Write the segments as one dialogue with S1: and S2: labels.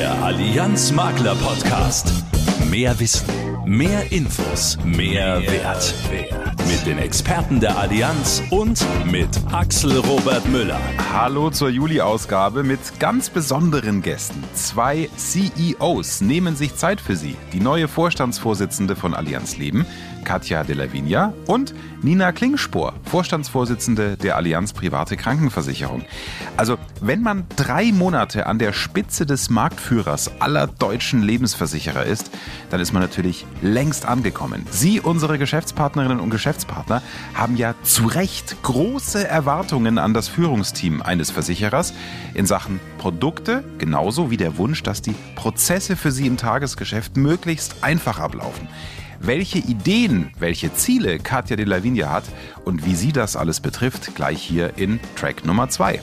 S1: Der Allianz Makler Podcast. Mehr Wissen, mehr Infos, mehr, Wert. Mit den Experten der Allianz und mit Axel Robert Müller.
S2: Hallo zur Juli-Ausgabe mit ganz besonderen Gästen. Zwei CEOs nehmen sich Zeit für Sie. Die neue Vorstandsvorsitzende von Allianz Leben, Katja de la Vigna und Nina Klingspor, Vorstandsvorsitzende der Allianz Private Krankenversicherung. Also, wenn man drei Monate an der Spitze des Marktführers aller deutschen Lebensversicherer ist, dann ist man natürlich längst angekommen. Sie, unsere Geschäftspartnerinnen und Geschäftspartner, haben ja zu Recht große Erwartungen an das Führungsteam eines Versicherers in Sachen Produkte, genauso wie der Wunsch, dass die Prozesse für sie im Tagesgeschäft möglichst einfach ablaufen welche Ideen, welche Ziele Katja de Lavinia hat und wie sie das alles betrifft, gleich hier in Track Nummer 2.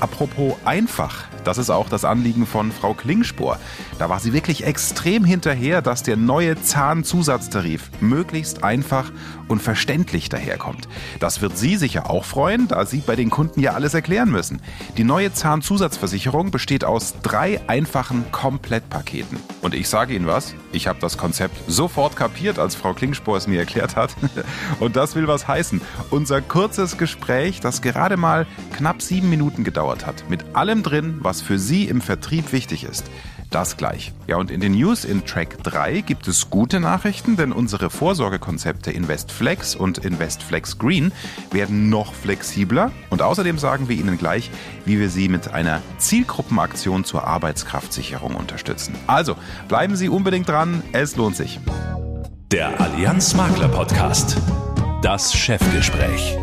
S2: Apropos einfach, das ist auch das Anliegen von Frau Klingspor. Da war sie wirklich extrem hinterher, dass der neue Zahnzusatztarif möglichst einfach und verständlich daherkommt. Das wird Sie sicher auch freuen, da Sie bei den Kunden ja alles erklären müssen. Die neue Zahnzusatzversicherung besteht aus drei einfachen Komplettpaketen. Und ich sage Ihnen was, ich habe das Konzept sofort kapiert, als Frau Klingspor es mir erklärt hat. Und das will was heißen. Unser kurzes Gespräch, das gerade mal knapp sieben Minuten gedauert hat, mit allem drin, was was für Sie im Vertrieb wichtig ist. Das gleich. Ja, und in den News in Track 3 gibt es gute Nachrichten, denn unsere Vorsorgekonzepte InvestFlex und InvestFlex Green werden noch flexibler. Und außerdem sagen wir Ihnen gleich, wie wir Sie mit einer Zielgruppenaktion zur Arbeitskraftsicherung unterstützen. Also bleiben Sie unbedingt dran, es lohnt sich.
S1: Der Allianz Makler Podcast. Das Chefgespräch.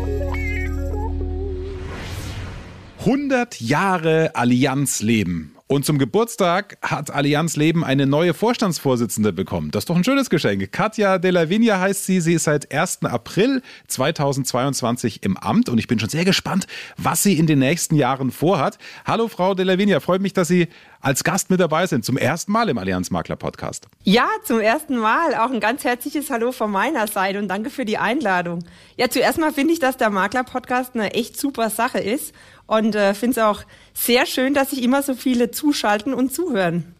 S2: 100 Jahre Allianz leben. Und zum Geburtstag hat Allianz Leben eine neue Vorstandsvorsitzende bekommen. Das ist doch ein schönes Geschenk. Katja de la Vigna heißt sie. Sie ist seit 1. April 2022 im Amt und ich bin schon sehr gespannt, was sie in den nächsten Jahren vorhat. Hallo Frau de la Vigna, freut mich, dass Sie als Gast mit dabei sind. Zum ersten Mal im Allianz Makler Podcast.
S3: Ja, zum ersten Mal. Auch ein ganz herzliches Hallo von meiner Seite und danke für die Einladung. Ja, zuerst mal finde ich, dass der Makler Podcast eine echt super Sache ist und äh, finde es auch sehr schön, dass sich immer so viele zuschalten und zuhören.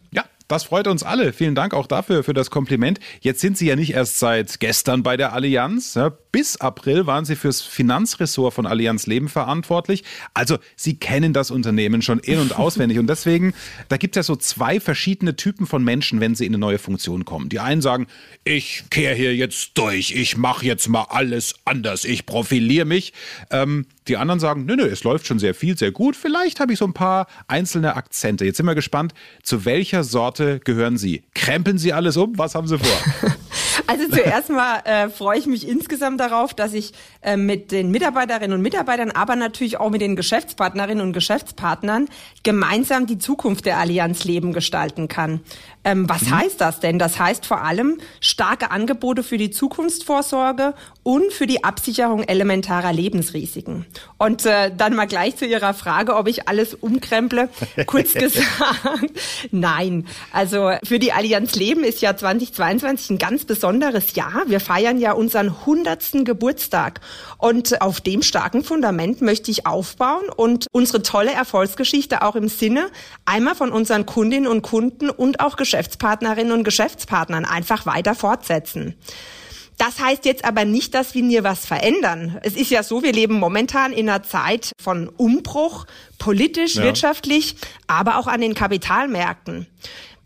S2: Das freut uns alle. Vielen Dank auch dafür, für das Kompliment. Jetzt sind Sie ja nicht erst seit gestern bei der Allianz. Bis April waren Sie fürs Finanzressort von Allianz Leben verantwortlich. Also Sie kennen das Unternehmen schon in- und auswendig. Und deswegen, da gibt es ja so zwei verschiedene Typen von Menschen, wenn sie in eine neue Funktion kommen. Die einen sagen, ich kehre hier jetzt durch, ich mache jetzt mal alles anders, ich profiliere mich. Ähm, die anderen sagen, nö, nö, es läuft schon sehr viel, sehr gut. Vielleicht habe ich so ein paar einzelne Akzente. Jetzt sind wir gespannt, zu welcher Sorte gehören Sie? Krempeln Sie alles um? Was haben Sie vor?
S3: Also zuerst mal äh, freue ich mich insgesamt darauf, dass ich äh, mit den Mitarbeiterinnen und Mitarbeitern, aber natürlich auch mit den Geschäftspartnerinnen und Geschäftspartnern gemeinsam die Zukunft der Allianz Leben gestalten kann. Ähm, was mhm. heißt das denn? Das heißt vor allem starke Angebote für die Zukunftsvorsorge und für die Absicherung elementarer Lebensrisiken. Und äh, dann mal gleich zu Ihrer Frage, ob ich alles umkremple. Kurz gesagt, nein. Also für die Allianz Leben ist ja 2022 ein ganz besonderes Jahr. Wir feiern ja unseren hundertsten Geburtstag. Und auf dem starken Fundament möchte ich aufbauen und unsere tolle Erfolgsgeschichte auch im Sinne einmal von unseren Kundinnen und Kunden und auch Geschäftspartnerinnen und Geschäftspartnern einfach weiter fortsetzen. Das heißt jetzt aber nicht, dass wir nie was verändern. Es ist ja so, wir leben momentan in einer Zeit von Umbruch, politisch, ja. wirtschaftlich, aber auch an den Kapitalmärkten.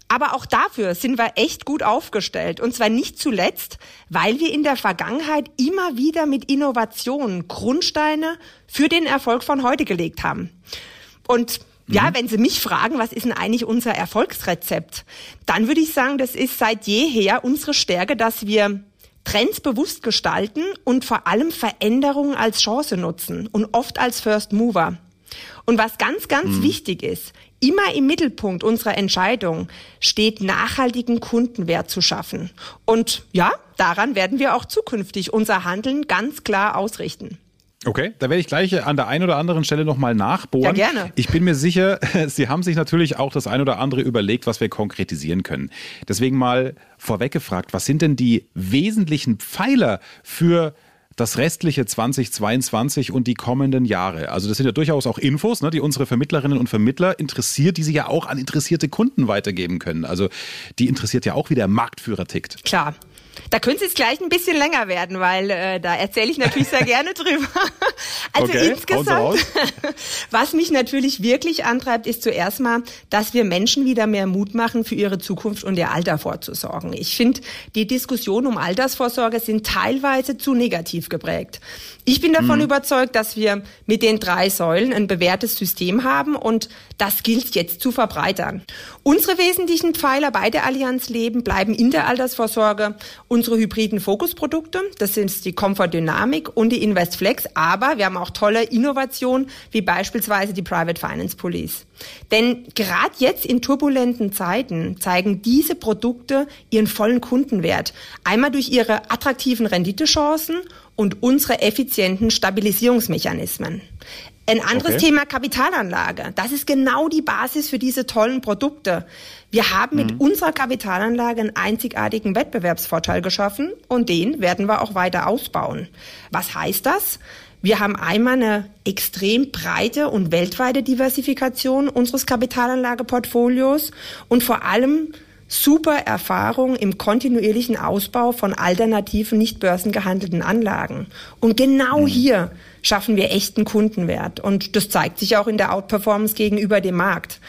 S3: Aber auch dafür sind wir echt gut aufgestellt. Und zwar nicht zuletzt, weil wir in der Vergangenheit immer wieder mit Innovationen Grundsteine für den Erfolg von heute gelegt haben. Und ja, mhm. wenn Sie mich fragen, was ist denn eigentlich unser Erfolgsrezept, dann würde ich sagen, das ist seit jeher unsere Stärke, dass wir Trends bewusst gestalten und vor allem Veränderungen als Chance nutzen und oft als First Mover. Und was ganz, ganz mhm. wichtig ist, immer im Mittelpunkt unserer Entscheidung steht, nachhaltigen Kundenwert zu schaffen. Und ja, daran werden wir auch zukünftig unser Handeln ganz klar ausrichten.
S2: Okay, da werde ich gleich an der einen oder anderen Stelle nochmal nachbohren.
S3: Ja, gerne.
S2: Ich bin mir sicher, Sie haben sich natürlich auch das ein oder andere überlegt, was wir konkretisieren können. Deswegen mal vorweg gefragt, was sind denn die wesentlichen Pfeiler für das restliche 2022 und die kommenden Jahre? Also das sind ja durchaus auch Infos, ne, die unsere Vermittlerinnen und Vermittler interessiert, die sie ja auch an interessierte Kunden weitergeben können. Also die interessiert ja auch, wie der Marktführer tickt.
S3: Klar. Da könnte es jetzt gleich ein bisschen länger werden, weil äh, da erzähle ich natürlich sehr gerne drüber. Also
S2: Okay,
S3: insgesamt, was mich natürlich wirklich antreibt, ist zuerst mal, dass wir Menschen wieder mehr Mut machen, für ihre Zukunft und ihr Alter vorzusorgen. Ich finde, die Diskussionen um Altersvorsorge sind teilweise zu negativ geprägt. Ich bin davon überzeugt, dass wir mit den drei Säulen ein bewährtes System haben und das gilt jetzt zu verbreitern. Unsere wesentlichen Pfeiler bei der Allianz Leben bleiben in der Altersvorsorge unsere hybriden Fokusprodukte, das sind die Comfort Dynamic und die Investflex, aber wir haben auch tolle Innovationen, wie beispielsweise die Private Finance Police. Denn gerade jetzt in turbulenten Zeiten zeigen diese Produkte ihren vollen Kundenwert. Einmal durch ihre attraktiven Renditechancen und unsere effizienten Stabilisierungsmechanismen. Ein anderes
S2: Okay.
S3: Thema Kapitalanlage. Das ist genau die Basis für diese tollen Produkte. Wir haben mit unserer Kapitalanlage einen einzigartigen Wettbewerbsvorteil geschaffen und den werden wir auch weiter ausbauen. Was heißt das? Wir haben einmal eine extrem breite und weltweite Diversifikation unseres Kapitalanlageportfolios und vor allem super Erfahrung im kontinuierlichen Ausbau von alternativen, nicht börsengehandelten Anlagen. Und genau hier schaffen wir echten Kundenwert. Und das zeigt sich auch in der Outperformance gegenüber dem Markt.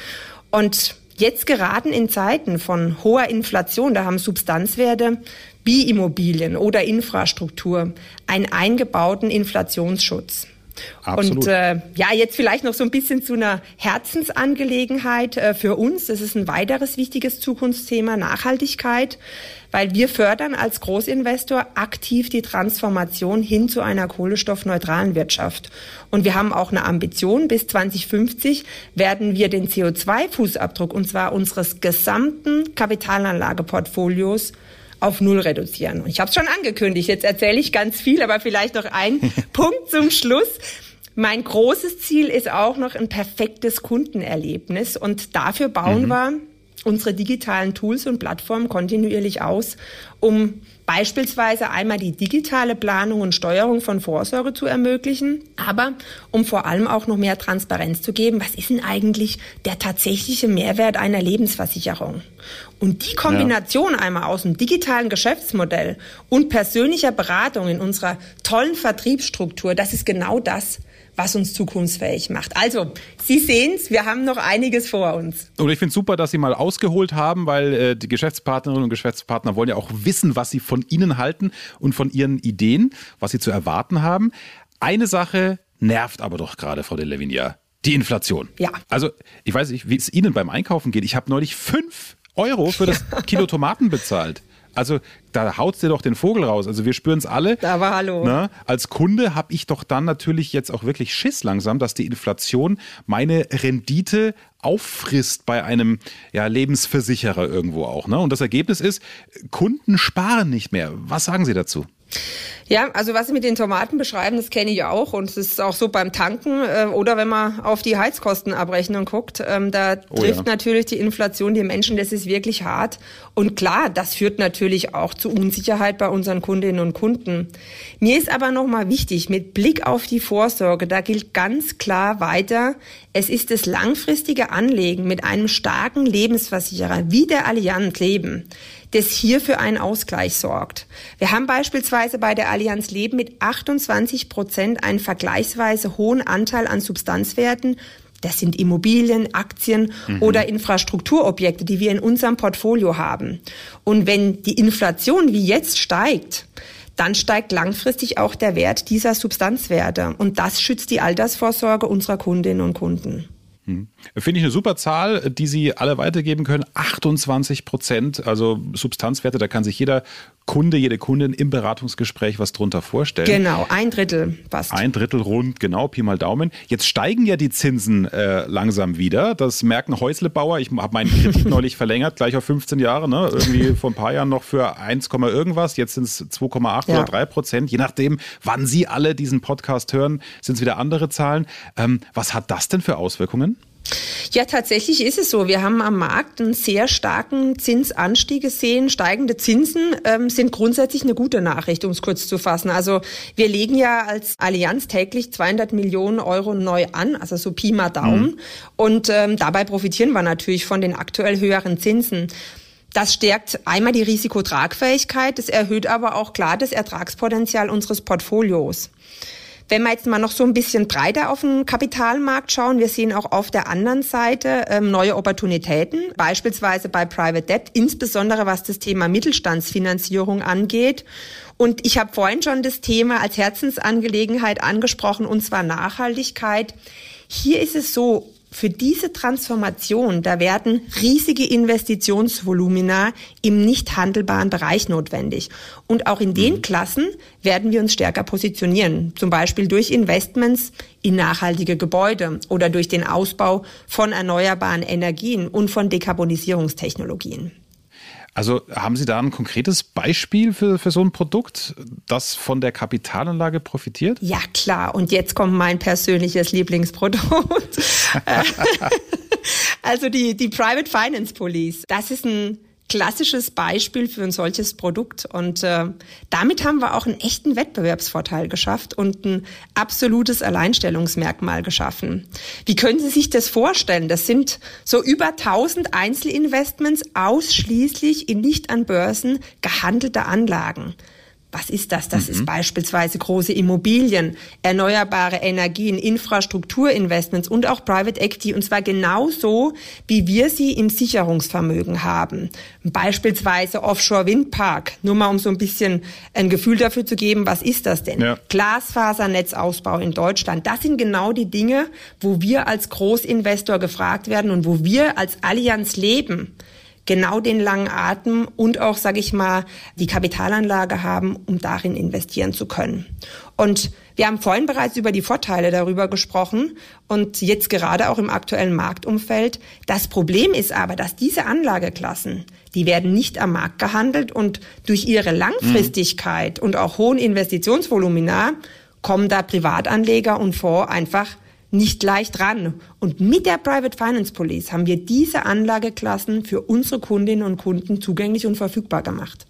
S3: Und jetzt geraten in Zeiten von hoher Inflation, da haben Substanzwerte wie Immobilien oder Infrastruktur einen eingebauten Inflationsschutz.
S2: Absolut.
S3: Und äh, ja, jetzt vielleicht noch so ein bisschen zu einer Herzensangelegenheit äh, für uns. Das ist ein weiteres wichtiges Zukunftsthema, Nachhaltigkeit, weil wir fördern als Großinvestor aktiv die Transformation hin zu einer kohlenstoffneutralen Wirtschaft. Und wir haben auch eine Ambition, bis 2050 werden wir den CO2-Fußabdruck, und zwar unseres gesamten Kapitalanlageportfolios, auf Null reduzieren. Und ich habe es schon angekündigt, jetzt erzähle ich ganz viel, aber vielleicht noch ein Punkt zum Schluss. Mein großes Ziel ist auch noch ein perfektes Kundenerlebnis und dafür bauen wir unsere digitalen Tools und Plattformen kontinuierlich aus, um beispielsweise einmal die digitale Planung und Steuerung von Vorsorge zu ermöglichen, aber um vor allem auch noch mehr Transparenz zu geben, was ist denn eigentlich der tatsächliche Mehrwert einer Lebensversicherung? Und die Kombination einmal aus dem digitalen Geschäftsmodell und persönlicher Beratung in unserer tollen Vertriebsstruktur, das ist genau das, was uns zukunftsfähig macht. Also, Sie sehen's, wir haben noch einiges vor uns.
S2: Und ich finde super, dass Sie mal ausgeholt haben, weil äh, die Geschäftspartnerinnen und Geschäftspartner wollen ja auch wissen, was sie von Ihnen halten und von Ihren Ideen, was sie zu erwarten haben. Eine Sache nervt aber doch gerade, Frau de Levinia. Die Inflation.
S3: Ja.
S2: Also, ich weiß nicht, wie es Ihnen beim Einkaufen geht. Ich habe neulich fünf Euro für das Kilo Tomaten bezahlt. Also da haut's dir doch den Vogel raus. Also wir spüren es alle.
S3: Aber hallo.
S2: Ne? Als Kunde habe ich doch dann natürlich jetzt auch wirklich Schiss langsam, dass die Inflation meine Rendite auffrisst bei einem ja, Lebensversicherer irgendwo auch. Ne? Und das Ergebnis ist, Kunden sparen nicht mehr. Was sagen Sie dazu?
S3: Ja, also was Sie mit den Tomaten beschreiben, das kenne ich auch und es ist auch so beim Tanken äh, oder wenn man auf die Heizkostenabrechnung guckt, ähm, da
S2: Oh
S3: trifft
S2: ja.
S3: natürlich die Inflation die Menschen, das ist wirklich hart und klar, das führt natürlich auch zu Unsicherheit bei unseren Kundinnen und Kunden. Mir ist aber nochmal wichtig, mit Blick auf die Vorsorge, da gilt ganz klar weiter, es ist das langfristige Anlegen mit einem starken Lebensversicherer wie der Allianz Leben, das hier für einen Ausgleich sorgt. Wir haben beispielsweise bei der Allianz Leben mit 28 Prozent einen vergleichsweise hohen Anteil an Substanzwerten. Das sind Immobilien, Aktien oder Infrastrukturobjekte, die wir in unserem Portfolio haben. Und wenn die Inflation wie jetzt steigt, dann steigt langfristig auch der Wert dieser Substanzwerte. Und das schützt die Altersvorsorge unserer Kundinnen und Kunden.
S2: Finde ich eine super Zahl, die Sie alle weitergeben können. 28 Prozent, also Substanzwerte, da kann sich jeder Kunde, jede Kundin im Beratungsgespräch was drunter vorstellen.
S3: Genau, ein Drittel passt.
S2: Ein Drittel rund, genau, Pi mal Daumen. Jetzt steigen ja die Zinsen äh, langsam wieder. Das merken Häuslebauer. Ich habe meinen Kredit neulich verlängert, gleich auf 15 Jahre. Ne? Irgendwie vor ein paar Jahren noch für 1, irgendwas. Jetzt sind es 2,8
S3: Ja.
S2: oder 3 Prozent. Je nachdem, wann Sie alle diesen Podcast hören, sind es wieder andere Zahlen. Ähm, was hat das denn für Auswirkungen?
S3: Ja, tatsächlich ist es so. Wir haben am Markt einen sehr starken Zinsanstieg gesehen. Steigende Zinsen ähm, sind grundsätzlich eine gute Nachricht, um es kurz zu fassen. Also wir legen ja als Allianz täglich 200 Millionen Euro neu an, also so Pi mal Daumen. Mhm. Und ähm, dabei profitieren wir natürlich von den aktuell höheren Zinsen. Das stärkt einmal die Risikotragfähigkeit, es erhöht aber auch klar das Ertragspotenzial unseres Portfolios. Wenn wir jetzt mal noch so ein bisschen breiter auf den Kapitalmarkt schauen, wir sehen auch auf der anderen Seite ähm, neue Opportunitäten, beispielsweise bei Private Debt, insbesondere was das Thema Mittelstandsfinanzierung angeht. Und ich habe vorhin schon das Thema als Herzensangelegenheit angesprochen, und zwar Nachhaltigkeit. Hier ist es so, für diese Transformation, da werden riesige Investitionsvolumina im nicht handelbaren Bereich notwendig. Und auch in den mhm. Klassen werden wir uns stärker positionieren. Zum Beispiel durch Investments in nachhaltige Gebäude oder durch den Ausbau von erneuerbaren Energien und von Dekarbonisierungstechnologien.
S2: Also haben Sie da ein konkretes Beispiel für, für so ein Produkt, das von der Kapitalanlage profitiert?
S3: Ja, klar. Und jetzt kommt mein persönliches Lieblingsprodukt. also die, die Private Finance Police. Das ist ein klassisches Beispiel für ein solches Produkt. Und äh, damit haben wir auch einen echten Wettbewerbsvorteil geschafft und ein absolutes Alleinstellungsmerkmal geschaffen. Wie können Sie sich das vorstellen? Das sind so über 1000 Einzelinvestments ausschließlich in nicht an Börsen gehandelte Anlagen. Was ist das? Das mhm. ist beispielsweise große Immobilien, erneuerbare Energien, Infrastrukturinvestments und auch Private Equity und zwar genauso, wie wir sie im Sicherungsvermögen haben. Beispielsweise Offshore Windpark. Nur mal um so ein bisschen ein Gefühl dafür zu geben, was ist das denn? Ja. Glasfasernetzausbau in Deutschland. Das sind genau die Dinge, wo wir als Großinvestor gefragt werden und wo wir als Allianz leben genau den langen Atem und auch, sage ich mal, die Kapitalanlage haben, um darin investieren zu können. Und wir haben vorhin bereits über die Vorteile darüber gesprochen und jetzt gerade auch im aktuellen Marktumfeld. Das Problem ist aber, dass diese Anlageklassen, die werden nicht am Markt gehandelt und durch ihre Langfristigkeit mhm. und auch hohen Investitionsvolumina kommen da Privatanleger und Fonds einfach nicht leicht ran. Und mit der Private Finance Police haben wir diese Anlageklassen für unsere Kundinnen und Kunden zugänglich und verfügbar gemacht.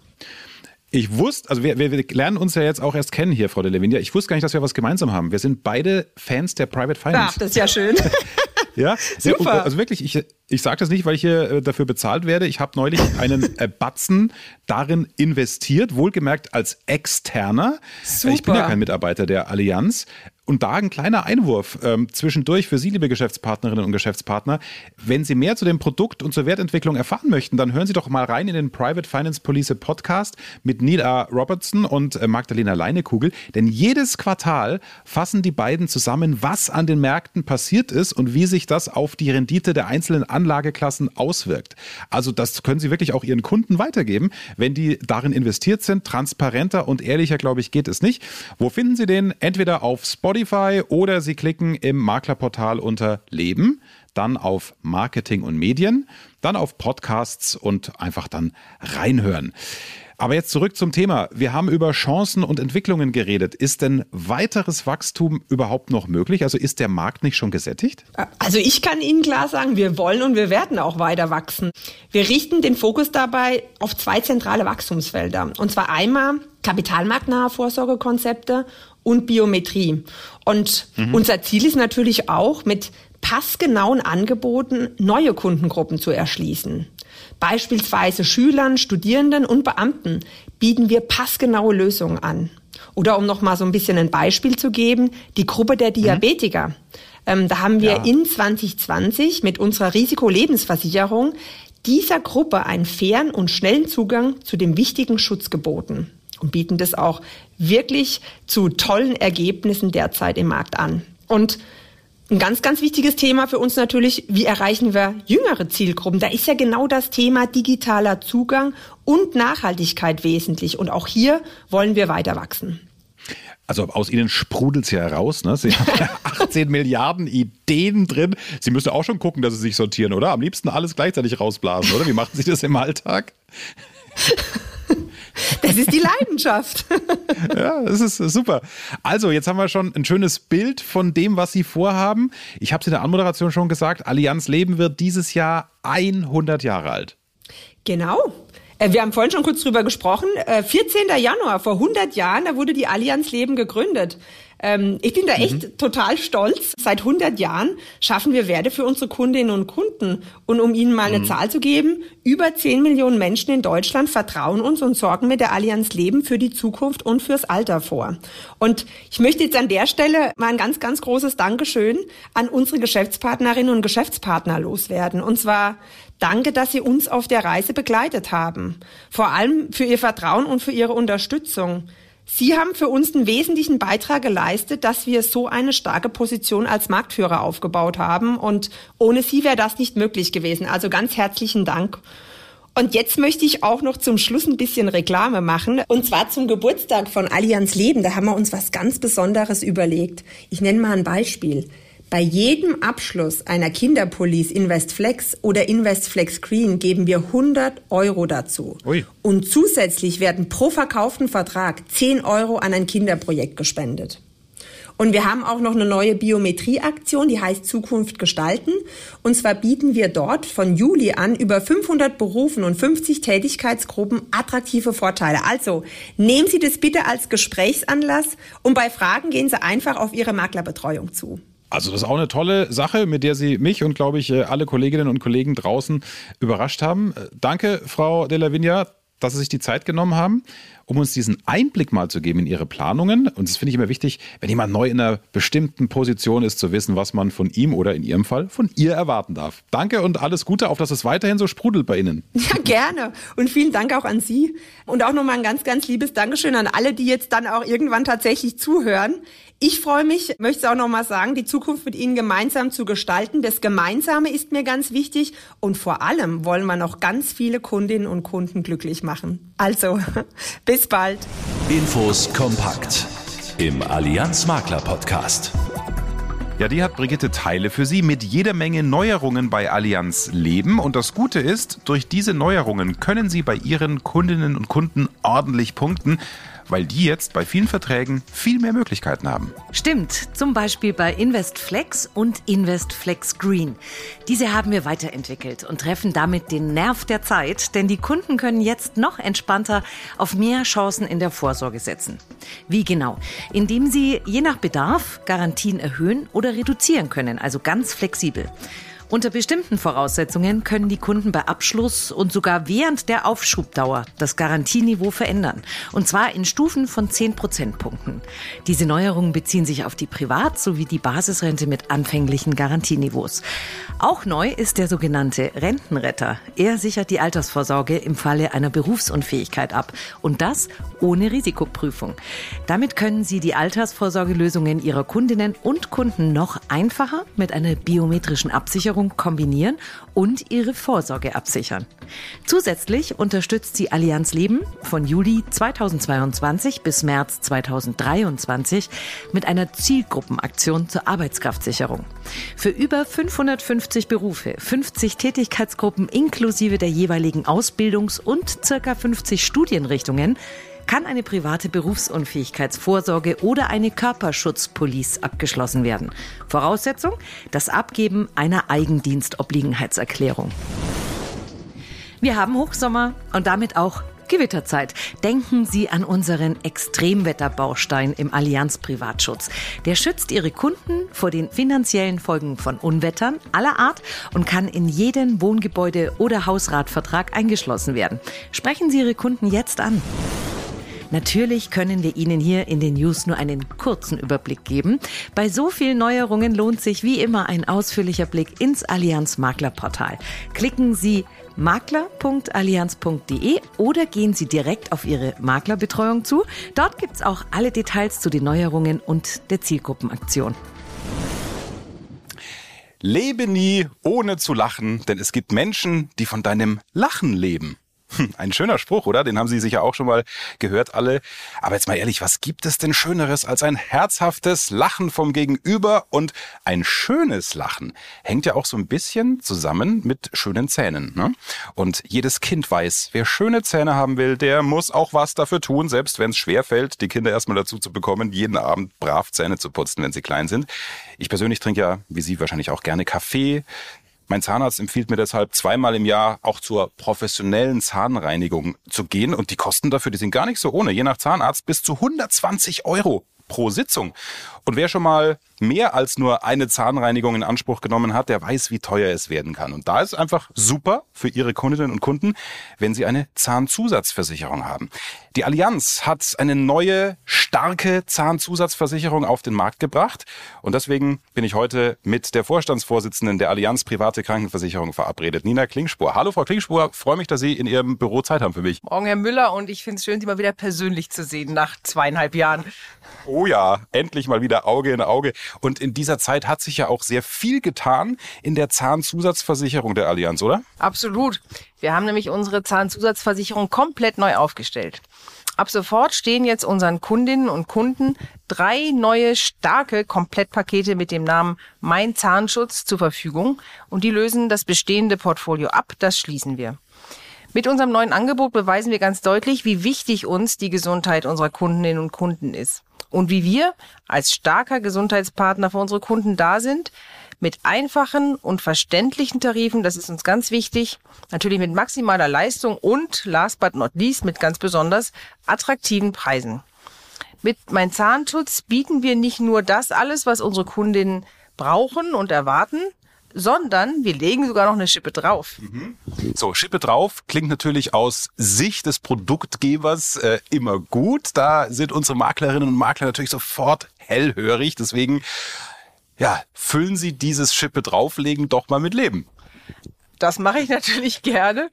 S2: Ich wusste, also wir, wir, lernen uns ja jetzt auch erst kennen hier, Frau de Levinia. Ich wusste gar nicht, dass wir was gemeinsam haben. Wir sind beide Fans der Private Finance.
S3: Ach, das ist ja schön.
S2: ja, super. Also wirklich, ich, ich sage das nicht, weil ich hier äh, dafür bezahlt werde. Ich habe neulich einen äh, Batzen darin investiert, wohlgemerkt als externer. Super. Ich bin ja kein Mitarbeiter der Allianz. Und da ein kleiner Einwurf ähm, zwischendurch für Sie, liebe Geschäftspartnerinnen und Geschäftspartner. Wenn Sie mehr zu dem Produkt und zur Wertentwicklung erfahren möchten, dann hören Sie doch mal rein in den Private Finance Police Podcast mit Neil A. Robertson und äh, Magdalena Leinekugel. Denn jedes Quartal fassen die beiden zusammen, was an den Märkten passiert ist und wie sich das auf die Rendite der einzelnen Anlageklassen auswirkt. Also das können Sie wirklich auch Ihren Kunden weitergeben, wenn die darin investiert sind. Transparenter und ehrlicher, glaube ich, geht es nicht. Wo finden Sie den? Entweder auf Spotify oder Sie klicken im Maklerportal unter Leben, dann auf Marketing und Medien, dann auf Podcasts und einfach dann reinhören. Aber jetzt zurück zum Thema. Wir haben über Chancen und Entwicklungen geredet. Ist denn weiteres Wachstum überhaupt noch möglich? Also ist der Markt nicht schon gesättigt?
S3: Also ich kann Ihnen klar sagen, wir wollen und wir werden auch weiter wachsen. Wir richten den Fokus dabei auf zwei zentrale Wachstumsfelder. Und zwar einmal kapitalmarktnahe Vorsorgekonzepte und Biometrie. Und mhm. unser Ziel ist natürlich auch, mit passgenauen Angeboten neue Kundengruppen zu erschließen. Beispielsweise Schülern, Studierenden und Beamten bieten wir passgenaue Lösungen an. Oder um noch mal so ein bisschen ein Beispiel zu geben, die Gruppe der mhm. Diabetiker. Mhm. Ähm, da haben wir ja. in 2020 mit unserer Risikolebensversicherung dieser Gruppe einen fairen und schnellen Zugang zu dem wichtigen Schutz geboten und bieten das auch wirklich zu tollen Ergebnissen derzeit im Markt an. Und ein ganz, ganz wichtiges Thema für uns natürlich, wie erreichen wir jüngere Zielgruppen? Da ist ja genau das Thema digitaler Zugang und Nachhaltigkeit wesentlich. Und auch hier wollen wir weiter wachsen.
S2: Also aus Ihnen sprudelt es ja heraus. Ne? Sie haben ja 18 Milliarden Ideen drin. Sie müssen auch schon gucken, dass Sie sich sortieren, oder? Am liebsten alles gleichzeitig rausblasen, oder? Wie machen Sie das im Alltag?
S3: Das ist die Leidenschaft.
S2: ja, das ist super. Also, jetzt haben wir schon ein schönes Bild von dem, was Sie vorhaben. Ich habe es in der Anmoderation schon gesagt, Allianz Leben wird dieses Jahr 100 Jahre alt.
S3: Genau. Äh, wir haben vorhin schon kurz drüber gesprochen. 14. Äh, Januar, vor 100 Jahren, da wurde die Allianz Leben gegründet. Ähm, ich bin da echt mhm. total stolz. Seit 100 Jahren schaffen wir Werte für unsere Kundinnen und Kunden. Und um Ihnen mal eine mhm. Zahl zu geben, über 10 Millionen Menschen in Deutschland vertrauen uns und sorgen mit der Allianz Leben für die Zukunft und fürs Alter vor. Und ich möchte jetzt an der Stelle mal ein ganz, ganz großes Dankeschön an unsere Geschäftspartnerinnen und Geschäftspartner loswerden. Und zwar Danke, dass Sie uns auf der Reise begleitet haben. Vor allem für Ihr Vertrauen und für Ihre Unterstützung. Sie haben für uns einen wesentlichen Beitrag geleistet, dass wir so eine starke Position als Marktführer aufgebaut haben. Und ohne Sie wäre das nicht möglich gewesen. Also ganz herzlichen Dank. Und jetzt möchte ich auch noch zum Schluss ein bisschen Reklame machen. Und zwar zum Geburtstag von Allianz Leben. Da haben wir uns was ganz Besonderes überlegt. Ich nenne mal ein Beispiel. Bei jedem Abschluss einer Kinderpolice Investflex oder Investflex Green geben wir 100 Euro dazu. Ui. Und zusätzlich werden pro verkauften Vertrag 10 Euro an ein Kinderprojekt gespendet. Und wir haben auch noch eine neue Biometrieaktion, die heißt Zukunft gestalten. Und zwar bieten wir dort von Juli an über 500 Berufen und 50 Tätigkeitsgruppen attraktive Vorteile. Also nehmen Sie das bitte als Gesprächsanlass und bei Fragen gehen Sie einfach auf Ihre Maklerbetreuung zu.
S2: Also das ist auch eine tolle Sache, mit der Sie mich und glaube ich äh, alle Kolleginnen und Kollegen draußen überrascht haben. Äh, danke, Frau De La Vigna, dass Sie sich die Zeit genommen haben, um uns diesen Einblick mal zu geben in Ihre Planungen. Und das finde ich immer wichtig, wenn jemand neu in einer bestimmten Position ist, zu wissen, was man von ihm oder in Ihrem Fall von ihr erwarten darf. Danke und alles Gute, auf dass es weiterhin so sprudelt bei Ihnen.
S3: Ja, gerne. Und vielen Dank auch an Sie. Und auch nochmal ein ganz, ganz liebes Dankeschön an alle, die jetzt dann auch irgendwann tatsächlich zuhören. Ich freue mich, möchte es auch nochmal sagen, die Zukunft mit Ihnen gemeinsam zu gestalten. Das Gemeinsame ist mir ganz wichtig und vor allem wollen wir noch ganz viele Kundinnen und Kunden glücklich machen. Also, bis bald.
S1: Infos kompakt im Allianz Makler Podcast.
S2: Ja, die hat Brigitte Teile für Sie mit jeder Menge Neuerungen bei Allianz Leben. Und das Gute ist, durch diese Neuerungen können Sie bei Ihren Kundinnen und Kunden ordentlich punkten weil die jetzt bei vielen Verträgen viel mehr Möglichkeiten haben.
S4: Stimmt, zum Beispiel bei InvestFlex und InvestFlex Green. Diese haben wir weiterentwickelt und treffen damit den Nerv der Zeit, denn die Kunden können jetzt noch entspannter auf mehr Chancen in der Vorsorge setzen. Wie genau? Indem sie je nach Bedarf Garantien erhöhen oder reduzieren können, also ganz flexibel. Unter bestimmten Voraussetzungen können die Kunden bei Abschluss und sogar während der Aufschubdauer das Garantieniveau verändern. Und zwar in Stufen von 10 Prozentpunkten. Diese Neuerungen beziehen sich auf die Privat- sowie die Basisrente mit anfänglichen Garantieniveaus. Auch neu ist der sogenannte Rentenretter. Er sichert die Altersvorsorge im Falle einer Berufsunfähigkeit ab. Und das ohne Risikoprüfung. Damit können Sie die Altersvorsorgelösungen Ihrer Kundinnen und Kunden noch einfacher mit einer biometrischen Absicherung Versicherung kombinieren und ihre Vorsorge absichern. Zusätzlich unterstützt sie Allianz Leben von Juli 2022 bis März 2023 mit einer Zielgruppenaktion zur Arbeitskraftsicherung. Für über 550 Berufe, 50 Tätigkeitsgruppen inklusive der jeweiligen Ausbildungs- und circa 50 Studienrichtungen kann eine private Berufsunfähigkeitsvorsorge oder eine Körperschutzpolice abgeschlossen werden. Voraussetzung? Das Abgeben einer Eigendienstobliegenheitserklärung. Wir haben Hochsommer und damit auch Gewitterzeit. Denken Sie an unseren Extremwetterbaustein im Allianz Privatschutz. Der schützt Ihre Kunden vor den finanziellen Folgen von Unwettern aller Art und kann in jeden Wohngebäude oder Hausratvertrag eingeschlossen werden. Sprechen Sie Ihre Kunden jetzt an. Natürlich können wir Ihnen hier in den News nur einen kurzen Überblick geben. Bei so vielen Neuerungen lohnt sich wie immer ein ausführlicher Blick ins Allianz Maklerportal. Klicken Sie makler.allianz.de oder gehen Sie direkt auf Ihre Maklerbetreuung zu. Dort gibt es auch alle Details zu den Neuerungen und der Zielgruppenaktion.
S2: Lebe nie ohne zu lachen, denn es gibt Menschen, die von deinem Lachen leben. Hm, ein schöner Spruch, oder? Den haben Sie sicher auch schon mal gehört, alle. Aber jetzt mal ehrlich, was gibt es denn Schöneres als ein herzhaftes Lachen vom Gegenüber? Und ein schönes Lachen hängt ja auch so ein bisschen zusammen mit schönen Zähnen. Ne? Und jedes Kind weiß, wer schöne Zähne haben will, der muss auch was dafür tun, selbst wenn es schwerfällt, die Kinder erstmal dazu zu bekommen, jeden Abend brav Zähne zu putzen, wenn sie klein sind. Ich persönlich trinke ja, wie Sie wahrscheinlich auch gerne Kaffee. Mein Zahnarzt empfiehlt mir deshalb zweimal im Jahr auch zur professionellen Zahnreinigung zu gehen. Und die Kosten dafür, die sind gar nicht so ohne. Je nach Zahnarzt bis zu 120 Euro pro Sitzung. Und wer schon mal mehr als nur eine Zahnreinigung in Anspruch genommen hat, der weiß, wie teuer es werden kann. Und da ist einfach super für Ihre Kundinnen und Kunden, wenn Sie eine Zahnzusatzversicherung haben. Die Allianz hat eine neue, starke Zahnzusatzversicherung auf den Markt gebracht. Und deswegen bin ich heute mit der Vorstandsvorsitzenden der Allianz Private Krankenversicherung verabredet, Nina Klingspur. Hallo, Frau Klingspur. Freue mich, dass Sie in Ihrem Büro Zeit haben für mich.
S5: Morgen, Herr Müller. Und ich finde es schön, Sie mal wieder persönlich zu sehen nach zweieinhalb Jahren.
S2: Oh ja, endlich mal wieder Auge in Auge. Und in dieser Zeit hat sich ja auch sehr viel getan in der Zahnzusatzversicherung der Allianz, oder?
S5: Absolut. Wir haben nämlich unsere Zahnzusatzversicherung komplett neu aufgestellt. Ab sofort stehen jetzt unseren Kundinnen und Kunden drei neue starke Komplettpakete mit dem Namen Mein Zahnschutz zur Verfügung und die lösen das bestehende Portfolio ab. Das schließen wir. Mit unserem neuen Angebot beweisen wir ganz deutlich, wie wichtig uns die Gesundheit unserer Kundinnen und Kunden ist und wie wir als starker Gesundheitspartner für unsere Kunden da sind, mit einfachen und verständlichen Tarifen, das ist uns ganz wichtig, natürlich mit maximaler Leistung und last but not least mit ganz besonders attraktiven Preisen. Mit Mein Zahnschutz bieten wir nicht nur das alles, was unsere Kundinnen brauchen und erwarten, sondern wir legen sogar noch eine Schippe drauf.
S2: Mhm. So, Schippe drauf klingt natürlich aus Sicht des Produktgebers äh, immer gut. Da sind unsere Maklerinnen und Makler natürlich sofort hellhörig. Deswegen, ja, füllen Sie dieses Schippe drauflegen doch mal mit Leben.
S5: Das mache ich natürlich gerne.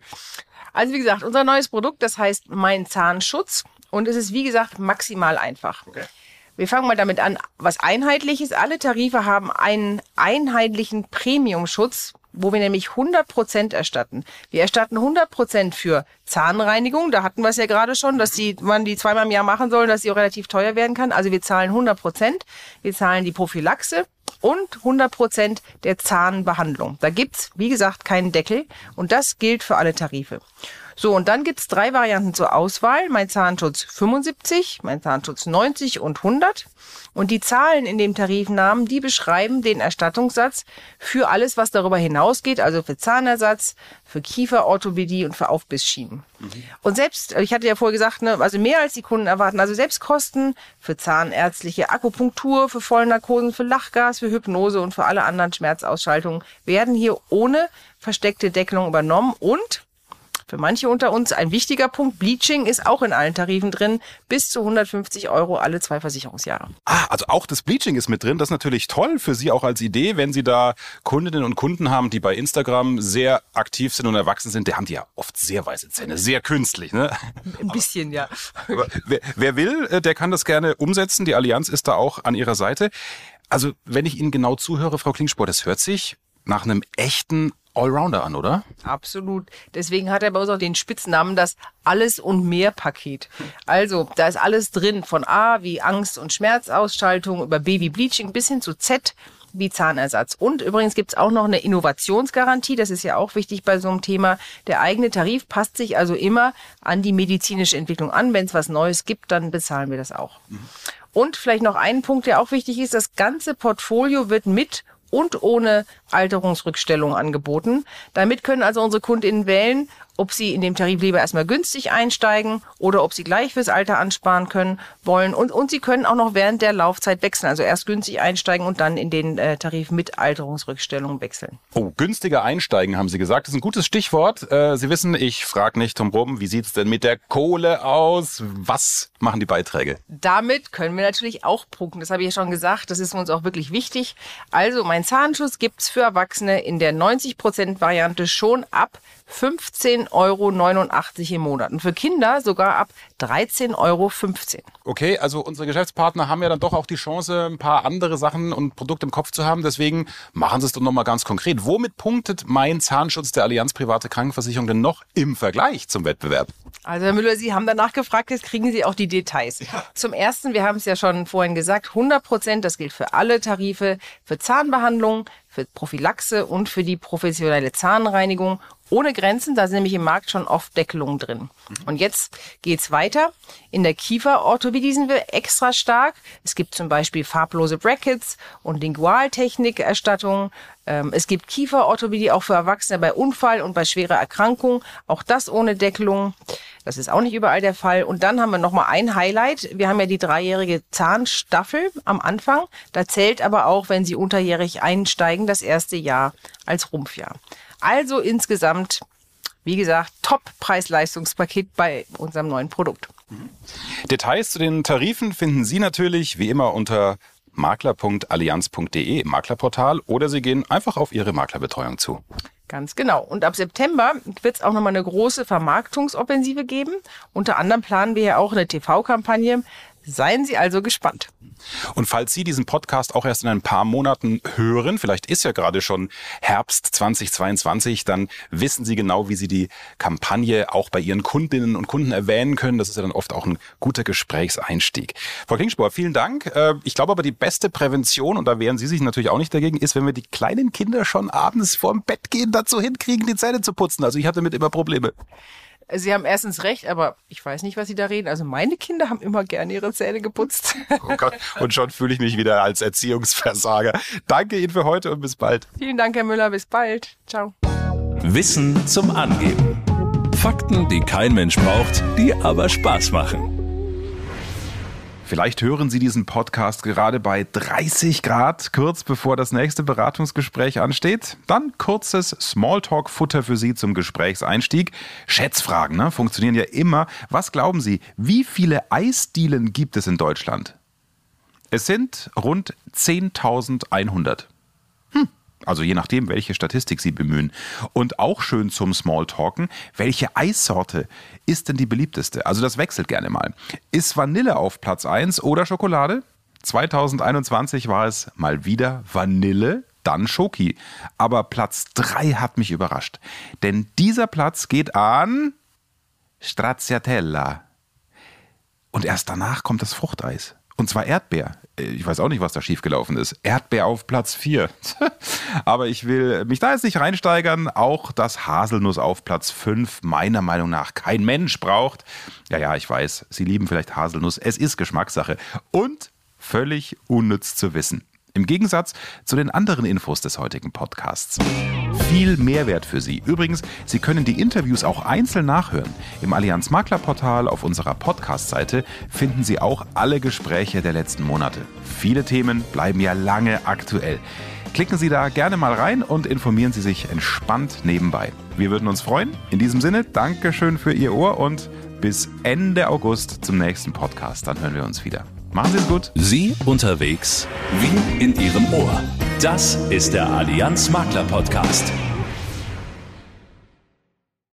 S5: Also wie gesagt, unser neues Produkt, das heißt Mein Zahnschutz und es ist wie gesagt maximal einfach. Okay. Wir fangen mal damit an, was einheitlich ist. Alle Tarife haben einen einheitlichen Premiumschutz, wo wir nämlich 100 Prozent erstatten. Wir erstatten 100 Prozent für Zahnreinigung. Da hatten wir es ja gerade schon, dass die, man die zweimal im Jahr machen soll, dass sie auch relativ teuer werden kann. Also wir zahlen 100 Prozent. Wir zahlen die Prophylaxe und 100 Prozent der Zahnbehandlung. Da gibt's, wie gesagt, keinen Deckel und das gilt für alle Tarife. So, und dann gibt's drei Varianten zur Auswahl. Mein Zahnschutz 75, mein Zahnschutz 90 und 100. Und die Zahlen in dem Tarifnamen, die beschreiben den Erstattungssatz für alles, was darüber hinausgeht, also für Zahnersatz, für Kieferorthopädie und für Aufbissschienen. Mhm. Und selbst, ich hatte ja vorher gesagt, ne, also mehr als die Kunden erwarten, also selbst Kosten für zahnärztliche Akupunktur, für Vollnarkosen, für Lachgas, für Hypnose und für alle anderen Schmerzausschaltungen werden hier ohne versteckte Deckelung übernommen und für manche unter uns ein wichtiger Punkt. Bleaching ist auch in allen Tarifen drin. Bis zu 150 Euro alle zwei Versicherungsjahre.
S2: Ah, also auch das Bleaching ist mit drin. Das ist natürlich toll für Sie auch als Idee, wenn Sie da Kundinnen und Kunden haben, die bei Instagram sehr aktiv sind und erwachsen sind. Die haben die ja oft sehr weiße Zähne, sehr künstlich. Ne?
S5: Ein bisschen, ja.
S2: Wer, wer will, äh, der kann das gerne umsetzen. Die Allianz ist da auch an Ihrer Seite. Also, wenn ich Ihnen genau zuhöre, Frau Klingspor, das hört sich nach einem echten Allrounder an, oder?
S5: Absolut. Deswegen hat er bei uns auch den Spitznamen das Alles- und Mehr-Paket. Also, da ist alles drin, von A wie Angst- und Schmerzausschaltung über Baby-Bleaching bis hin zu Z wie Zahnersatz. Und übrigens gibt's auch noch eine Innovationsgarantie. Das ist ja auch wichtig bei so einem Thema. Der eigene Tarif passt sich also immer an die medizinische Entwicklung an. Wenn es was Neues gibt, dann bezahlen wir das auch. Mhm. Und vielleicht noch ein Punkt, der auch wichtig ist. Das ganze Portfolio wird mit und ohne Alterungsrückstellung angeboten. Damit können also unsere KundInnen wählen, ob sie in dem Tarif lieber erstmal günstig einsteigen oder ob sie gleich fürs Alter ansparen können wollen. Und, und sie können auch noch während der Laufzeit wechseln. Also erst günstig einsteigen und dann in den äh, Tarif mit Alterungsrückstellung wechseln.
S2: Oh, günstiger einsteigen, haben Sie gesagt. Das ist ein gutes Stichwort. Äh, sie wissen, ich frage nicht drum rum, wie sieht's denn mit der Kohle aus? Was machen die Beiträge?
S5: Damit können wir natürlich auch punkten. Das habe ich ja schon gesagt. Das ist uns auch wirklich wichtig. Also mein Zahnschutz gibt's für Erwachsene in der 90% Variante schon ab 15,89 Euro im Monat. Und für Kinder sogar ab 13,15 Euro.
S2: Okay, also unsere Geschäftspartner haben ja dann doch auch die Chance, ein paar andere Sachen und Produkte im Kopf zu haben. Deswegen machen Sie es doch nochmal ganz konkret. Womit punktet mein Zahnschutz der Allianz Private Krankenversicherung denn noch im Vergleich zum Wettbewerb?
S5: Also Herr Müller, Sie haben danach gefragt, jetzt kriegen Sie auch die Details. Ja. Zum Ersten, wir haben es ja schon vorhin gesagt, 100 Prozent, das gilt für alle Tarife, für Zahnbehandlung, für Prophylaxe und für die professionelle Zahnreinigung ohne Grenzen. Da sind nämlich im Markt schon oft Deckelungen drin. Und jetzt geht's weiter. In der Kieferorthopädie sind wir extra stark. Es gibt zum Beispiel farblose Brackets und Lingualtechnikerstattung. Ähm, es gibt Kieferorthopädie auch für Erwachsene bei Unfall und bei schwerer Erkrankung. Auch das ohne Deckelung. Das ist auch nicht überall der Fall. Und dann haben wir nochmal ein Highlight. Wir haben ja die dreijährige Zahnstaffel am Anfang. Da zählt aber auch, wenn Sie unterjährig einsteigen, das erste Jahr als Rumpfjahr. Also insgesamt, wie gesagt, Top-Preis-Leistungspaket bei unserem neuen Produkt.
S2: Details zu den Tarifen finden Sie natürlich wie immer unter makler.allianz.de im Maklerportal oder Sie gehen einfach auf Ihre Maklerbetreuung zu.
S5: Ganz genau. Und ab September wird es auch nochmal eine große Vermarktungsoffensive geben. Unter anderem planen wir ja auch eine TV-Kampagne. Seien Sie also gespannt.
S2: Und falls Sie diesen Podcast auch erst in ein paar Monaten hören, vielleicht ist ja gerade schon Herbst 2022, dann wissen Sie genau, wie Sie die Kampagne auch bei Ihren Kundinnen und Kunden erwähnen können. Das ist ja dann oft auch ein guter Gesprächseinstieg. Frau Klingspor, vielen Dank. Äh, ich glaube aber, die beste Prävention, und da wehren Sie sich natürlich auch nicht dagegen, ist, wenn wir die kleinen Kinder schon abends vorm Bett gehen, dazu hinkriegen, die Zähne zu putzen. Also ich hatte damit immer Probleme.
S5: Sie haben erstens recht, aber ich weiß nicht, was Sie da reden. Also meine Kinder haben immer gerne ihre Zähne geputzt.
S2: Oh Gott. Und schon fühle ich mich wieder als Erziehungsversager. Danke Ihnen für heute und bis bald.
S5: Vielen Dank, Herr Müller. Bis bald. Ciao.
S1: Wissen zum Angeben. Fakten, die kein Mensch braucht, die aber Spaß machen.
S2: Vielleicht hören Sie diesen Podcast gerade bei 30 Grad, kurz bevor das nächste Beratungsgespräch ansteht. Dann kurzes Smalltalk-Futter für Sie zum Gesprächseinstieg. Schätzfragen ne, funktionieren ja immer. Was glauben Sie, wie viele Eisdielen gibt es in Deutschland? Es sind rund 10.100. Also je nachdem, welche Statistik Sie bemühen. Und auch schön zum Smalltalken, welche Eissorte ist denn die beliebteste? Also das wechselt gerne mal. Ist Vanille auf Platz 1 oder Schokolade? 2021 war es mal wieder Vanille, dann Schoki. Aber Platz 3 hat mich überrascht. Denn dieser Platz geht an Stracciatella. Und erst danach kommt das Fruchteis. Und zwar Erdbeer. Ich weiß auch nicht, was da schiefgelaufen ist. Erdbeer auf Platz 4. Aber ich will mich da jetzt nicht reinsteigern. Auch das Haselnuss auf Platz 5 meiner Meinung nach kein Mensch braucht. Ja, ja, ich weiß, Sie lieben vielleicht Haselnuss. Es ist Geschmackssache. Und völlig unnütz zu wissen. Im Gegensatz zu den anderen Infos des heutigen Podcasts. Viel Mehrwert für Sie. Übrigens, Sie können die Interviews auch einzeln nachhören. Im Allianz Makler Portal auf unserer Podcast-Seite finden Sie auch alle Gespräche der letzten Monate. Viele Themen bleiben ja lange aktuell. Klicken Sie da gerne mal rein und informieren Sie sich entspannt nebenbei. Wir würden uns freuen. In diesem Sinne, Dankeschön für Ihr Ohr und bis Ende August zum nächsten Podcast. Dann hören wir uns wieder. Machen Sie es gut.
S1: Sie unterwegs wie in Ihrem Ohr. Das ist der Allianz Makler Podcast.